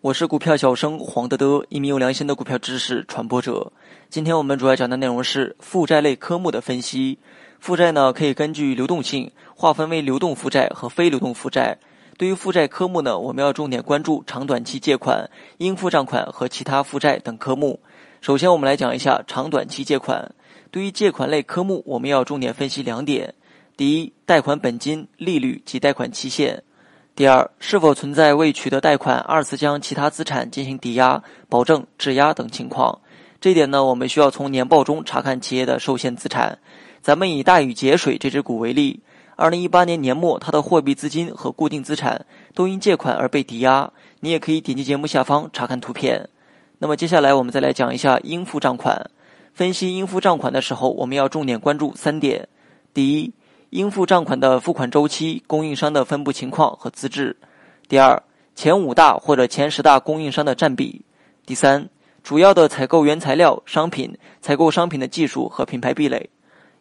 我是股票小生黄德德，一名有良心的股票知识传播者。今天我们主要讲的内容是负债类科目的分析。负债呢，可以根据流动性划分为流动负债和非流动负债。对于负债科目呢，我们要重点关注长短期借款、应付账款和其他负债等科目。首先，我们来讲一下长短期借款。对于借款类科目，我们要重点分析两点：第一，贷款本金、利率及贷款期限；第二，是否存在未取得贷款二次将其他资产进行抵押、保证、质押等情况。这一点呢，我们需要从年报中查看企业的受限资产。咱们以大禹节水这只股为例，二零一八年年末，它的货币资金和固定资产都因借款而被抵押。你也可以点击节目下方查看图片。那么接下来我们再来讲一下应付账款。分析应付账款的时候，我们要重点关注三点：第一，应付账款的付款周期、供应商的分布情况和资质；第二，前五大或者前十大供应商的占比；第三，主要的采购原材料、商品、采购商品的技术和品牌壁垒。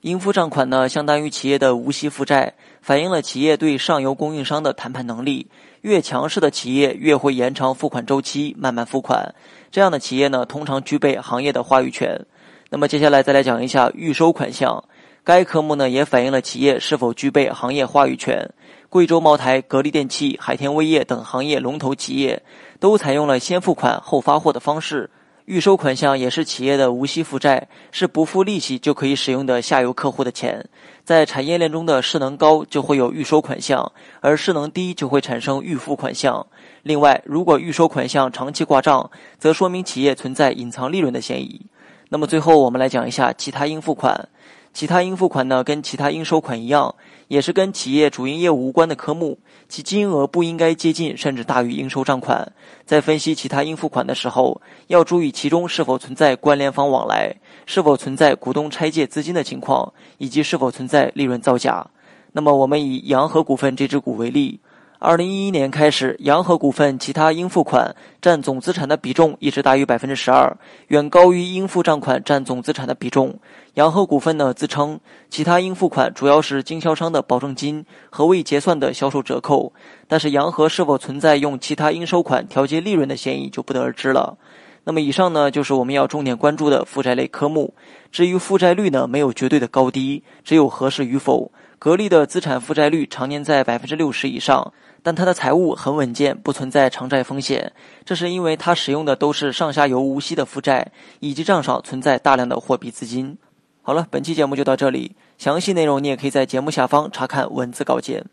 应付账款呢，相当于企业的无息负债，反映了企业对上游供应商的谈判能力。越强势的企业越会延长付款周期，慢慢付款。这样的企业呢，通常具备行业的话语权。那么接下来再来讲一下预收款项，该科目呢也反映了企业是否具备行业话语权。贵州茅台、格力电器、海天味业等行业龙头企业都采用了先付款后发货的方式。预收款项也是企业的无息负债，是不付利息就可以使用的下游客户的钱。在产业链中的势能高就会有预收款项，而势能低就会产生预付款项。另外，如果预收款项长期挂账，则说明企业存在隐藏利润的嫌疑。那么最后，我们来讲一下其他应付款。其他应付款呢，跟其他应收款一样，也是跟企业主营业务无关的科目，其金额不应该接近甚至大于应收账款。在分析其他应付款的时候，要注意其中是否存在关联方往来，是否存在股东拆借资金的情况，以及是否存在利润造假。那么，我们以洋河股份这只股为例。二零一一年开始，洋河股份其他应付款占总资产的比重一直大于百分之十二，远高于应付账款占总资产的比重。洋河股份呢自称，其他应付款主要是经销商的保证金和未结算的销售折扣，但是洋河是否存在用其他应收款调节利润的嫌疑就不得而知了。那么以上呢就是我们要重点关注的负债类科目。至于负债率呢，没有绝对的高低，只有合适与否。格力的资产负债率常年在百分之六十以上。但它的财务很稳健，不存在偿债风险，这是因为它使用的都是上下游无息的负债，以及账上存在大量的货币资金。好了，本期节目就到这里，详细内容你也可以在节目下方查看文字稿件。